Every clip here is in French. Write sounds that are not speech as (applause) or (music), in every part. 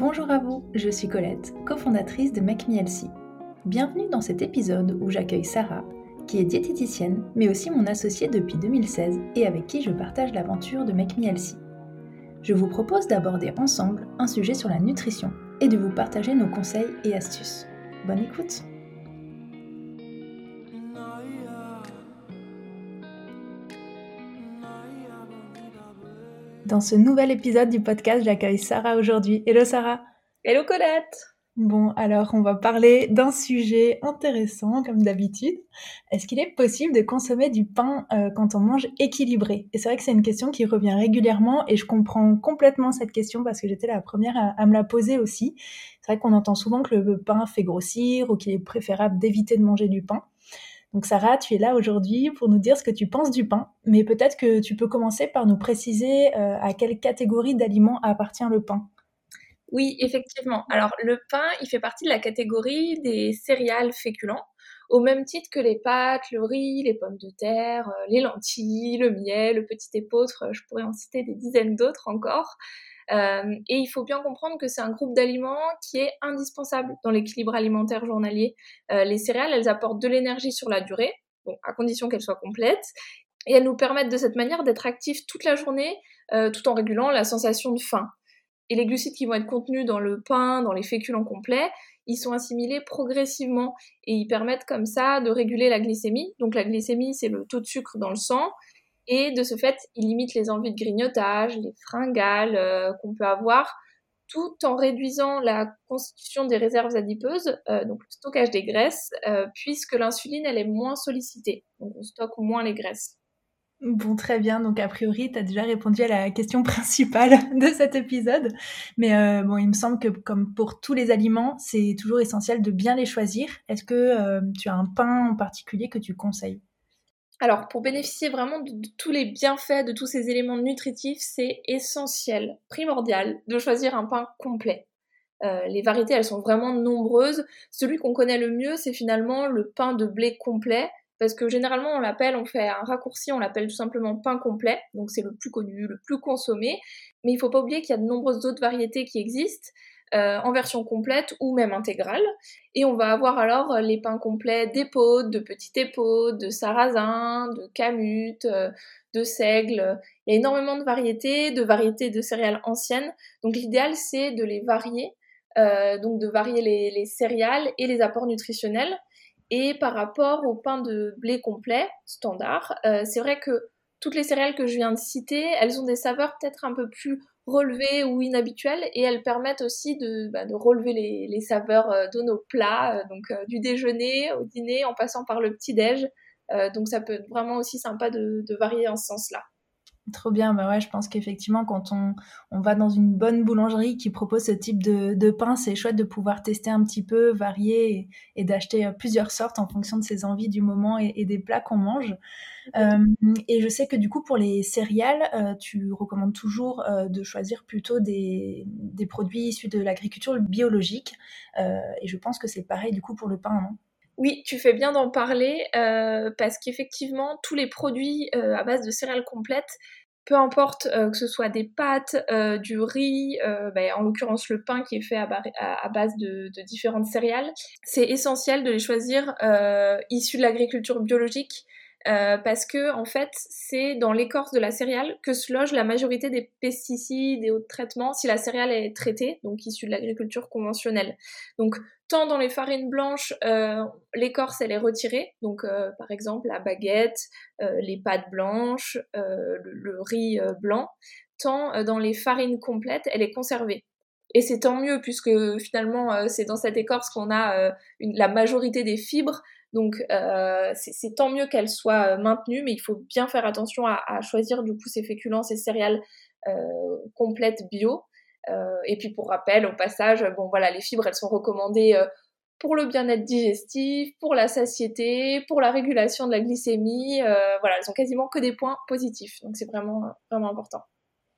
Bonjour à vous, je suis Colette, cofondatrice de Make. Bienvenue dans cet épisode où j'accueille Sarah, qui est diététicienne, mais aussi mon associée depuis 2016 et avec qui je partage l'aventure de Make. Je vous propose d'aborder ensemble un sujet sur la nutrition et de vous partager nos conseils et astuces. Bonne écoute Dans ce nouvel épisode du podcast, j'accueille Sarah aujourd'hui. Hello Sarah Hello Colette Bon, alors on va parler d'un sujet intéressant comme d'habitude. Est-ce qu'il est possible de consommer du pain euh, quand on mange équilibré? Et c'est vrai que c'est une question qui revient régulièrement et je comprends complètement cette question parce que j'étais la première à, me la poser aussi. C'est vrai qu'on entend souvent que le pain fait grossir ou qu'il est préférable d'éviter de manger du pain. Donc Sarah, tu es là aujourd'hui pour nous dire ce que tu penses du pain, mais peut-être que tu peux commencer par nous préciser euh, à quelle catégorie d'aliments appartient le pain. Oui, effectivement. Alors le pain, il fait partie de la catégorie des céréales féculents, au même titre que les pâtes, le riz, les pommes de terre, euh, les lentilles, le miel, le petit épeautre, je pourrais en citer des dizaines d'autres encore. Euh, et il faut bien comprendre que c'est un groupe d'aliments qui est indispensable dans l'équilibre alimentaire journalier. Euh, les céréales, elles apportent de l'énergie sur la durée, à condition qu'elles soient complètes, et elles nous permettent de cette manière d'être actifs toute la journée, euh, tout en régulant la sensation de faim. Et les glucides qui vont être contenus dans le pain, dans les féculents complets, ils sont assimilés progressivement et ils permettent comme ça de réguler la glycémie. Donc la glycémie, c'est le taux de sucre dans le sang et de ce fait, il limite les envies de grignotage, les fringales euh, qu'on peut avoir, tout en réduisant la constitution des réserves adipeuses, euh, donc le stockage des graisses, euh, puisque l'insuline, elle est moins sollicitée. Donc on stocke moins les graisses. Bon, très bien. Donc, a priori, tu as déjà répondu à la question principale (laughs) de cet épisode. Mais bon, il me semble que, comme pour tous les aliments, c'est toujours essentiel de bien les choisir. Est-ce que tu as un pain en particulier que tu conseilles? Alors, pour bénéficier vraiment de, tous les bienfaits de tous ces éléments nutritifs, c'est essentiel, primordial, de choisir un pain complet. Euh, les variétés, elles sont vraiment nombreuses. Celui qu'on connaît le mieux, c'est finalement le pain de blé complet, parce que généralement, on l'appelle, on fait un raccourci, on l'appelle tout simplement pain complet, donc c'est le plus connu, le plus consommé. Mais il faut pas oublier qu'il y a de nombreuses autres variétés qui existent. Euh, en version complète ou même intégrale. Et on va avoir alors euh, les pains complets d'épaule, de petite épaule, de sarrasin, de camute, euh, de seigle. Il y a énormément de variétés, de variétés de céréales anciennes. Donc l'idéal c'est de les varier, donc de varier les, les, céréales et les apports nutritionnels. Et par rapport au pain de blé complet standard, c'est vrai que toutes les céréales que je viens de citer, elles ont des saveurs peut-être un peu plus relevées ou inhabituelles et elles permettent aussi de, bah, relever les, saveurs euh, de nos plats, euh, donc euh, du déjeuner au dîner en passant par le petit-déj. donc ça peut être vraiment aussi sympa de, de varier en ce sens-là. Trop bien, bah ouais, je pense qu'effectivement, quand on, on, va dans une bonne boulangerie qui propose ce type de, de pain, c'est chouette de pouvoir tester un petit peu, varier et, d'acheter euh, plusieurs sortes en fonction de ses envies du moment et, des plats qu'on mange. Euh, et je sais que du coup, pour les céréales, euh, tu recommandes toujours de choisir plutôt des, des, produits issus de l'agriculture biologique. et je pense que c'est pareil du coup pour le pain, non? Oui, tu fais bien d'en parler parce qu'effectivement, tous les produits à base de céréales complètes peu importe euh, que ce soit des pâtes, euh, du riz, euh, ben, en l'occurrence le pain qui est fait à, base de, différentes céréales, c'est essentiel de les choisir issus de l'agriculture biologique parce que en fait c'est dans l'écorce de la céréale que se loge la majorité des pesticides et autres traitements si la céréale est traitée, donc issue de l'agriculture conventionnelle. Tant dans les farines blanches, euh, l'écorce elle est retirée, donc euh, par exemple la baguette, les pâtes blanches, le, riz blanc, tant dans les farines complètes elle est conservée. Et c'est tant mieux puisque finalement c'est dans cette écorce qu'on a la majorité des fibres donc euh, c'est tant mieux qu'elle soit euh, maintenue, mais il faut bien faire attention à, choisir du coup ces féculents, ces céréales euh, complètes bio. Et puis pour rappel, au passage, bon voilà, les fibres elles sont recommandées pour le bien-être digestif, pour la satiété, pour la régulation de la glycémie. voilà, elles ont quasiment que des points positifs. Donc c'est vraiment vraiment important.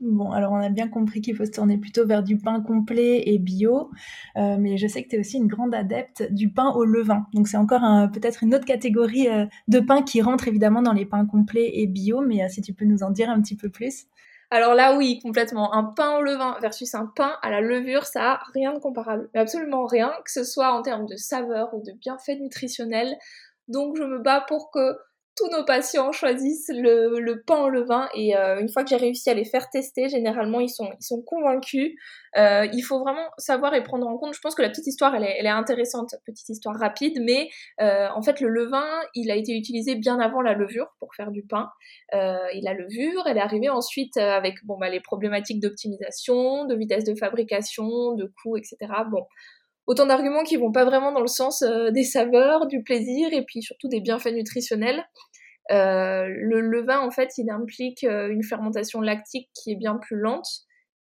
Bon, alors on a bien compris qu'il faut se tourner plutôt vers du pain complet et bio, euh, mais je sais que tu es aussi une grande adepte du pain au levain. Donc c'est encore peut-être une autre catégorie euh, de pain qui rentre évidemment dans les pains complets et bio, mais euh, si tu peux nous en dire un petit peu plus. Alors là, oui, complètement. Un pain au levain versus un pain à la levure, ça a rien de comparable. Mais absolument rien, que ce soit en termes de saveur ou de bienfaits nutritionnels. Donc je me bats pour que tous nos patients choisissent le, pain au levain et euh, une fois que j'ai réussi à les faire tester, généralement ils sont, ils sont convaincus. Euh, il faut vraiment savoir et prendre en compte. Je pense que la petite histoire elle est, intéressante, petite histoire rapide, mais euh, en fait le levain il a été utilisé bien avant la levure pour faire du pain. et la levure elle est arrivée ensuite avec bon bah les problématiques d'optimisation, de vitesse de fabrication, de coût, etc. Bon autant d'arguments qui vont pas vraiment dans le sens euh, des saveurs, du plaisir et puis surtout des bienfaits nutritionnels. Euh, le levain, en fait, il implique euh, une fermentation lactique qui est bien plus lente,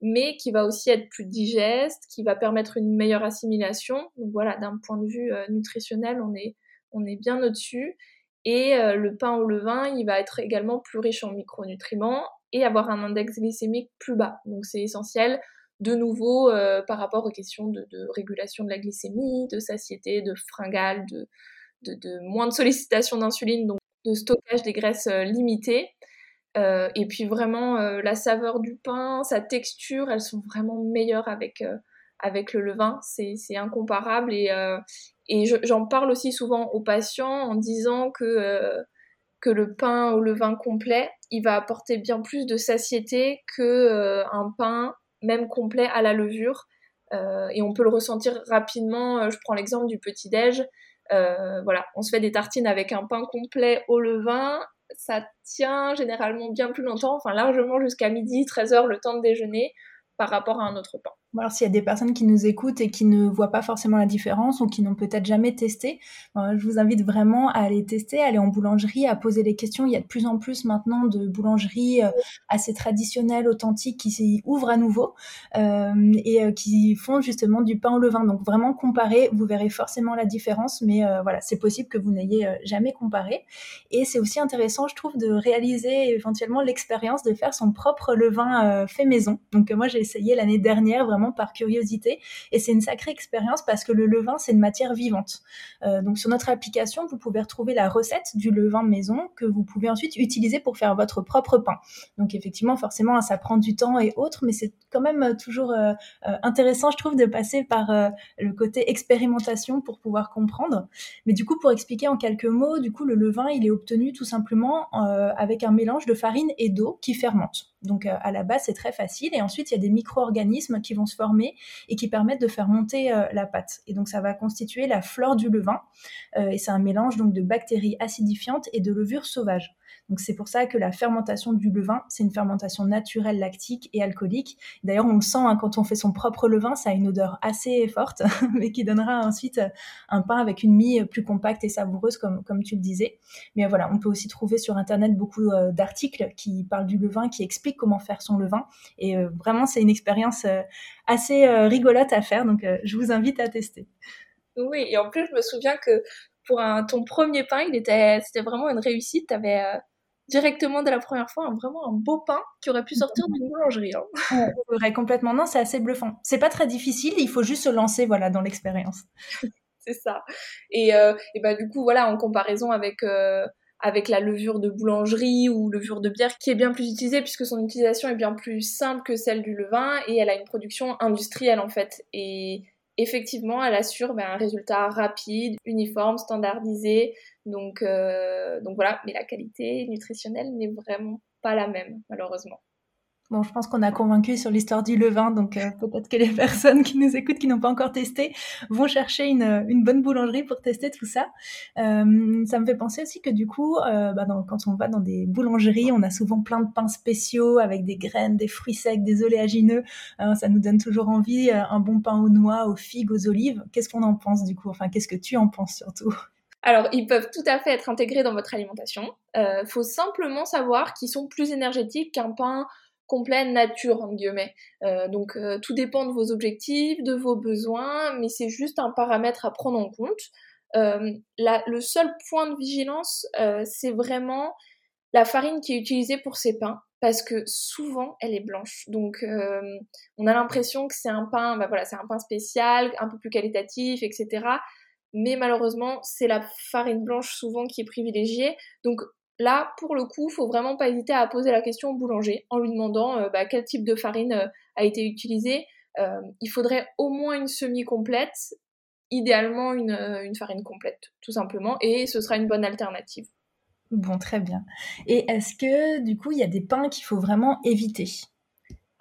mais qui va aussi être plus digeste, qui va permettre une meilleure assimilation. Donc voilà, d'un point de vue nutritionnel, on est, on est bien au-dessus. Et le pain au levain, il va être également plus riche en micronutriments et avoir un index glycémique plus bas. Donc c'est essentiel de nouveau euh, par rapport aux questions de, régulation de la glycémie, de satiété, de fringale, de, de, moins de sollicitation d'insuline, donc de stockage des graisses euh, limitées. Euh, et puis vraiment la saveur du pain, sa texture, elles sont vraiment meilleures avec, avec le levain, c'est incomparable. Et, et j'en parle aussi souvent aux patients en disant que, que le pain au levain complet, il va apporter bien plus de satiété que un pain même complet à la levure. Euh, et on peut le ressentir rapidement. Euh, je prends l'exemple du petit-déj. Euh, voilà, on se fait des tartines avec un pain complet au levain. Ça tient généralement bien plus longtemps, enfin largement jusqu'à midi, 13h, le temps de déjeuner, par rapport à un autre pain. Alors s'il y a des personnes qui nous écoutent et qui ne voient pas forcément la différence ou qui n'ont peut-être jamais testé, euh, je vous invite vraiment à aller tester, à aller en boulangerie, à poser les questions. Il y a de plus en plus maintenant de boulangeries euh, assez traditionnelles, authentiques, qui s'y ouvrent à nouveau euh, et euh, qui font justement du pain au levain. Donc vraiment comparer, vous verrez forcément la différence, mais voilà, c'est possible que vous n'ayez jamais comparé. Et c'est aussi intéressant, je trouve, de réaliser éventuellement l'expérience de faire son propre levain fait maison. Donc moi j'ai essayé l'année dernière vraiment par curiosité. Et c'est une sacrée expérience parce que le levain, c'est une matière vivante. Euh, donc sur notre application, vous pouvez retrouver la recette du levain maison que vous pouvez ensuite utiliser pour faire votre propre pain. Donc effectivement, forcément, ça prend du temps et autres, mais c'est quand même euh, toujours euh, intéressant, je trouve, de passer par le côté expérimentation pour pouvoir comprendre. Mais du coup, pour expliquer en quelques mots, du coup, le levain, il est obtenu tout simplement avec un mélange de farine et d'eau qui fermente. Donc à la base, c'est très facile. Et ensuite, il y a des micro-organismes qui vont se former et qui permettent de faire monter euh, la pâte. Et donc ça va constituer la flore du levain. Euh, et c'est un mélange donc de bactéries acidifiantes et de levures sauvages. Donc c'est pour ça que la fermentation du levain, c'est une fermentation naturelle lactique et alcoolique. D'ailleurs, on le sent hein, quand on fait son propre levain, ça a une odeur assez forte, (laughs) mais qui donnera ensuite euh, un pain avec une mie plus compacte et savoureuse, comme, comme tu le disais. Mais voilà, on peut aussi trouver sur Internet beaucoup euh, d'articles qui parlent du levain, qui expliquent comment faire son levain. Et euh, vraiment, c'est une expérience assez rigolote à faire, donc je vous invite à tester. Oui, et en plus, je me souviens que pour un, ton premier pain, il était, c'était vraiment une réussite. Tu avais directement dès la première fois, vraiment un beau pain qui aurait pu sortir d'une boulangerie. Hein. (laughs) vrai, complètement. Non, c'est assez bluffant. C'est pas très difficile, il faut juste se lancer voilà, dans l'expérience. (laughs) c'est ça. Et, euh, et bah, du coup, voilà, en comparaison avec, euh, avec la levure de boulangerie ou levure de bière, qui est bien plus utilisée puisque son utilisation est bien plus simple que celle du levain et elle a une production industrielle en fait. Et effectivement, elle assure ben, un résultat rapide, uniforme, standardisé. Donc, euh, donc voilà, mais la qualité nutritionnelle n'est vraiment pas la même, malheureusement. Bon, je pense qu'on a convaincu sur l'histoire du levain, donc euh, peut-être que les (laughs) personnes qui nous écoutent, qui n'ont pas encore testé, vont chercher une, bonne boulangerie pour tester tout ça. Euh, ça me fait penser aussi que du coup, euh, bah quand on va dans des boulangeries, on a souvent plein de pains spéciaux avec des graines, des fruits secs, des oléagineux. Euh, ça nous donne toujours envie, un bon pain aux noix, aux figues, aux olives. Qu'est-ce qu'on en pense du coup? Enfin, qu'est-ce que tu en penses surtout? Alors, ils peuvent tout à fait être intégrés dans votre alimentation. Euh, faut simplement savoir qu'ils sont plus énergétiques qu'un pain complet nature, en guillemets. Euh, donc euh, tout dépend de vos objectifs, de vos besoins, mais c'est juste un paramètre à prendre en compte. Euh, le seul point de vigilance, c'est vraiment la farine qui est utilisée pour ces pains, parce que souvent elle est blanche. Donc on a l'impression que c'est un pain, bah voilà, c'est un pain spécial, un peu plus qualitatif, etc. Mais malheureusement, c'est la farine blanche souvent qui est privilégiée. Donc là, pour le coup, faut vraiment pas hésiter à poser la question au boulanger en lui demandant bah, quel type de farine a été utilisé. il faudrait au moins une semi-complète, idéalement une, une farine complète, tout simplement, et ce sera une bonne alternative. Bon, très bien. Et est-ce que du coup, il y a des pains qu'il faut vraiment éviter?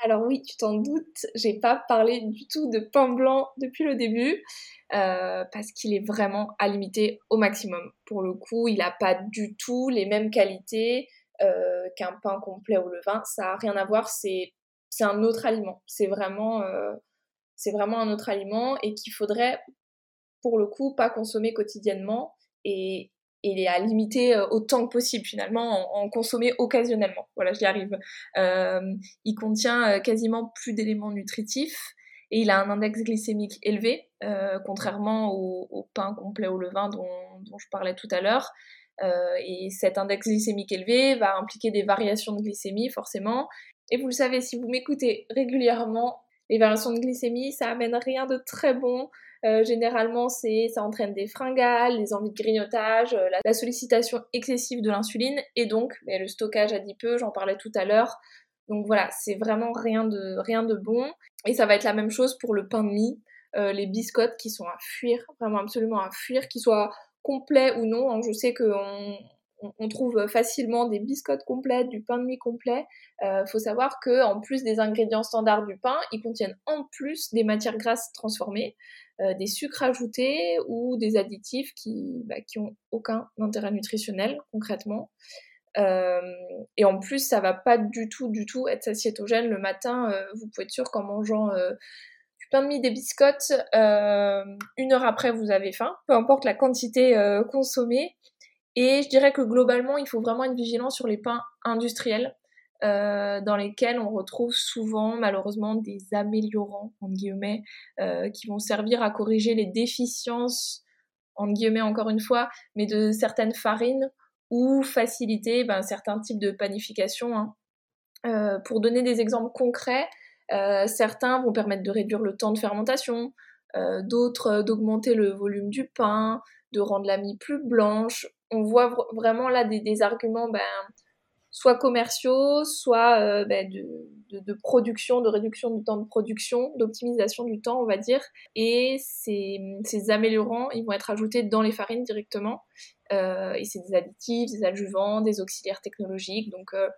Alors oui, tu t'en doutes, j'ai pas parlé du tout de pain blanc depuis le début, euh, parce qu'il est vraiment à limiter au maximum. Pour le coup, il n'a pas du tout les mêmes qualités euh, qu'un pain complet au levain. Ça n'a rien à voir, c'est un autre aliment. C'est vraiment, euh, vraiment un autre aliment et qu'il faudrait, pour le coup, pas consommer quotidiennement. Est à limiter euh, autant que possible finalement, en, consommer occasionnellement. Voilà, j'y arrive. Euh, il contient euh, quasiment plus d'éléments nutritifs et il a un index glycémique élevé, contrairement au, pain complet au levain dont, je parlais tout à l'heure. et cet index glycémique élevé va impliquer des variations de glycémie forcément. Et vous le savez, si vous m'écoutez régulièrement, les variations de glycémie, ça amène rien de très bon euh, généralement, c'est, ça entraîne des fringales, des envies de grignotage, euh, la, sollicitation excessive de l'insuline et donc le stockage adipeux, j'en parlais tout à l'heure. Donc voilà, c'est vraiment rien de, rien de bon. Et ça va être la même chose pour le pain de mie, euh, les biscottes qui sont à fuir, vraiment absolument à fuir, qu'ils soient complets ou non. Hein. Je sais qu'on on, trouve facilement des biscottes complètes, du pain de mie complet. Il faut savoir que en plus des ingrédients standards du pain, ils contiennent en plus des matières grasses transformées. Euh, des sucres ajoutés ou des additifs qui, bah, qui ont aucun intérêt nutritionnel concrètement. Euh, et en plus, ça va pas du tout, du tout être satiétogène le matin. Euh, vous pouvez être sûr qu'en mangeant du pain de mie, des biscottes, une heure après, vous avez faim, peu importe la quantité consommée. Et je dirais que globalement, il faut vraiment être vigilant sur les pains industriels. Euh, dans lesquels on retrouve souvent malheureusement des améliorants, en guillemets, euh, qui vont servir à corriger les déficiences, en guillemets encore une fois, mais de certaines farines ou faciliter ben, certains types de panification. Hein. Euh, pour donner des exemples concrets, certains vont permettre de réduire le temps de fermentation, d'autres d'augmenter le volume du pain, de rendre la mie plus blanche. On voit vraiment là des, des arguments ben, soit commerciaux, soit euh, ben, de, production, de réduction du temps de production, d'optimisation du temps, on va dire. Et ces, améliorants, ils vont être ajoutés dans les farines directement. Euh, et c'est des additifs, des adjuvants, des auxiliaires technologiques. Donc euh,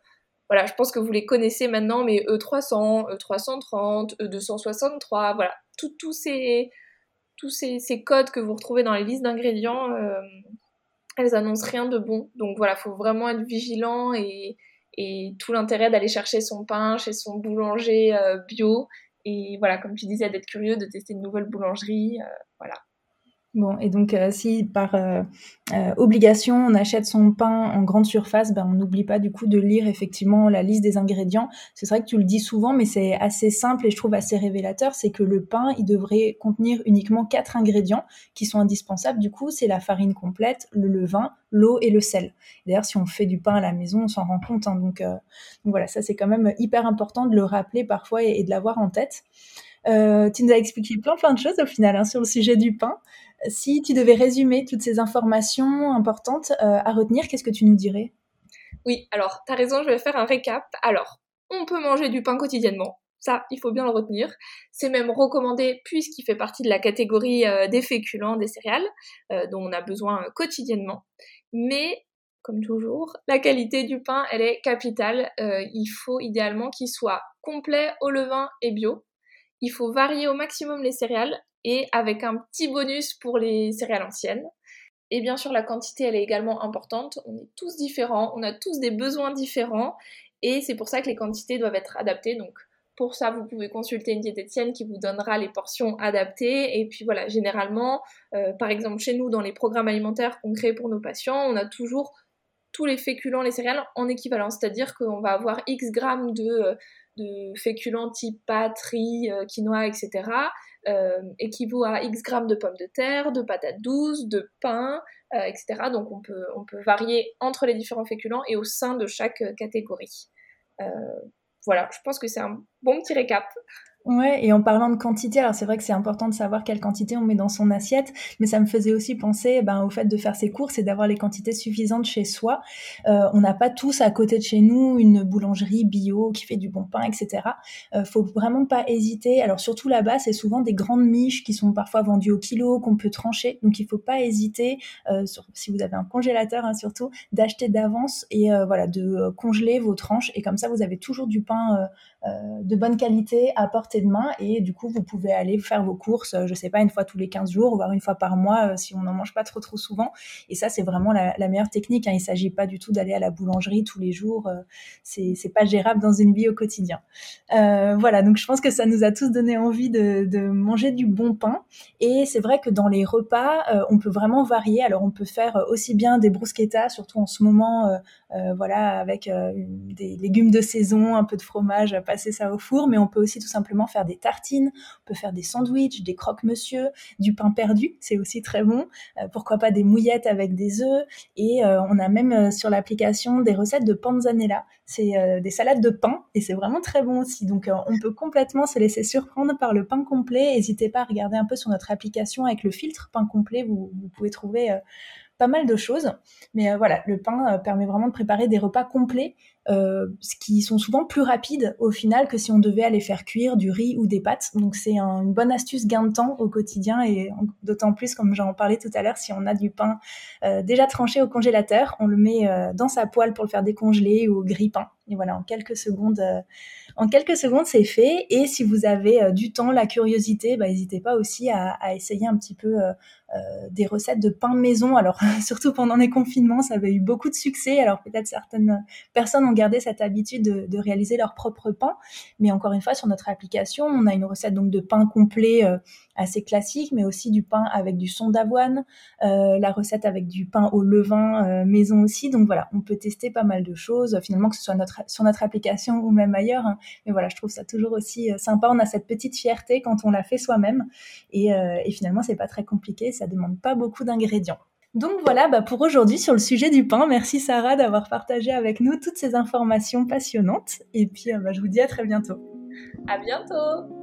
voilà, je pense que vous les connaissez maintenant, mais E300, E330, E263, voilà, tous ces, tous ces, codes que vous retrouvez dans les listes d'ingrédients elles annoncent rien de bon. Donc voilà, faut vraiment être vigilant et, tout l'intérêt d'aller chercher son pain chez son boulanger euh, bio. Et voilà, comme tu disais, d'être curieux, de tester une nouvelle boulangerie. Euh, voilà. Bon, et donc euh, si par euh, euh, obligation on achète son pain en grande surface, ben, on n'oublie pas du coup de lire effectivement la liste des ingrédients. C'est vrai que tu le dis souvent, mais c'est assez simple et je trouve assez révélateur, c'est que le pain, il devrait contenir uniquement quatre ingrédients qui sont indispensables. Du coup, c'est la farine complète, le levain, l'eau et le sel. D'ailleurs, si on fait du pain à la maison, on s'en rend compte. Hein. donc, voilà, ça c'est quand même hyper important de le rappeler parfois et, de l'avoir en tête. tu nous as expliqué plein plein de choses au final hein, sur le sujet du pain. Si tu devais résumer toutes ces informations importantes euh, à retenir, qu'est-ce que tu nous dirais? Oui, alors, tu as raison, je vais faire un récap. Alors, on peut manger du pain quotidiennement. Ça, il faut bien le retenir. C'est même recommandé puisqu'il fait partie de la catégorie euh, des féculents, des céréales, euh, dont on a besoin quotidiennement. Mais, comme toujours, la qualité du pain, elle est capitale. il faut idéalement qu'il soit complet au levain et bio. Il faut varier au maximum les céréales et avec un petit bonus pour les céréales anciennes. Et bien sûr, la quantité, elle est également importante. On est tous différents, on a tous des besoins différents, et c'est pour ça que les quantités doivent être adaptées. Donc, pour ça, vous pouvez consulter une diététicienne qui vous donnera les portions adaptées. Et puis voilà, généralement, euh, par exemple, chez nous, dans les programmes alimentaires qu'on crée pour nos patients, on a toujours tous les féculents, les céréales en équivalence. C'est-à-dire qu'on va avoir X grammes de, euh, féculents type pâtes, riz, euh, quinoa, etc. Euh, équivaut à X grammes de pommes de terre, de patates douces, de pain, euh, etc. Donc on peut, on peut varier entre les différents féculents et au sein de chaque catégorie. voilà, je pense que c'est un bon petit récap. Ouais, et en parlant de quantité, alors c'est vrai que c'est important de savoir quelle quantité on met dans son assiette, mais ça me faisait aussi penser ben, au fait de faire ses courses et d'avoir les quantités suffisantes chez soi. Euh, on n'a pas tous à côté de chez nous une boulangerie bio qui fait du bon pain, etc. Euh, faut vraiment pas hésiter. Alors surtout là-bas, c'est souvent des grandes miches qui sont parfois vendues au kilo, qu'on peut trancher. Donc il faut pas hésiter, euh, si vous avez un congélateur hein, surtout, d'acheter d'avance et euh, voilà de congeler vos tranches. Et comme ça, vous avez toujours du pain de bonne qualité à porter de main et du coup vous pouvez aller faire vos courses, je sais pas, une fois tous les 15 jours, voire une fois par mois euh, si on n'en mange pas trop trop souvent. Et ça c'est vraiment la, meilleure technique. Hein. Il s'agit pas du tout d'aller à la boulangerie tous les jours, euh, c'est c'est pas gérable dans une vie au quotidien. Euh, voilà, donc je pense que ça nous a tous donné envie de, de manger du bon pain. Et c'est vrai que dans les repas, on peut vraiment varier. Alors on peut faire aussi bien des bruschettas, surtout en ce moment, voilà, avec des légumes de saison, un peu de fromage, passer ça au four, mais on peut aussi tout simplement faire des tartines, on peut faire des sandwichs, des croque-monsieur, du pain perdu, c'est aussi très bon. Euh, pourquoi pas des mouillettes avec des œufs. Et euh, on a même euh, sur l'application des recettes de panzanella. C'est des salades de pain et c'est vraiment très bon aussi. Donc on peut complètement se laisser surprendre par le pain complet. N'hésitez pas à regarder un peu sur notre application avec le filtre pain complet. Vous, vous pouvez trouver pas mal de choses. Mais voilà, le pain permet vraiment de préparer des repas complets euh, qui sont souvent plus rapides au final que si on devait aller faire cuire du riz ou des pâtes. Donc c'est une bonne astuce gain de temps au quotidien et d'autant plus, comme j'en parlais tout à l'heure, si on a du pain euh, déjà tranché au congélateur, on le met euh, dans sa poêle pour le faire décongeler ou au. Et voilà, en quelques secondes, en quelques secondes, c'est fait. Et si vous avez du temps, la curiosité, bah, n'hésitez pas aussi à, essayer un petit peu des recettes de pain maison. Alors (laughs) surtout pendant les confinements, ça avait eu beaucoup de succès. Alors peut-être certaines personnes ont gardé cette habitude de, réaliser leur propre pain. Mais encore une fois, sur notre application, on a une recette donc de pain complet euh, assez classique, mais aussi du pain avec du son d'avoine, euh, la recette avec du pain au levain euh, maison aussi. Donc voilà, on peut tester pas mal de choses, finalement que ce soit notre, sur notre application ou même ailleurs. Hein. Mais voilà, je trouve ça toujours aussi sympa. On a cette petite fierté quand on l'a fait soi-même. Et, et finalement, c'est pas très compliqué, ça demande pas beaucoup d'ingrédients. Donc voilà bah pour aujourd'hui sur le sujet du pain. Merci Sarah d'avoir partagé avec nous toutes ces informations passionnantes. Et puis euh, bah, je vous dis à très bientôt. À bientôt.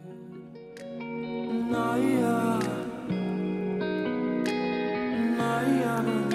Naya. Naya.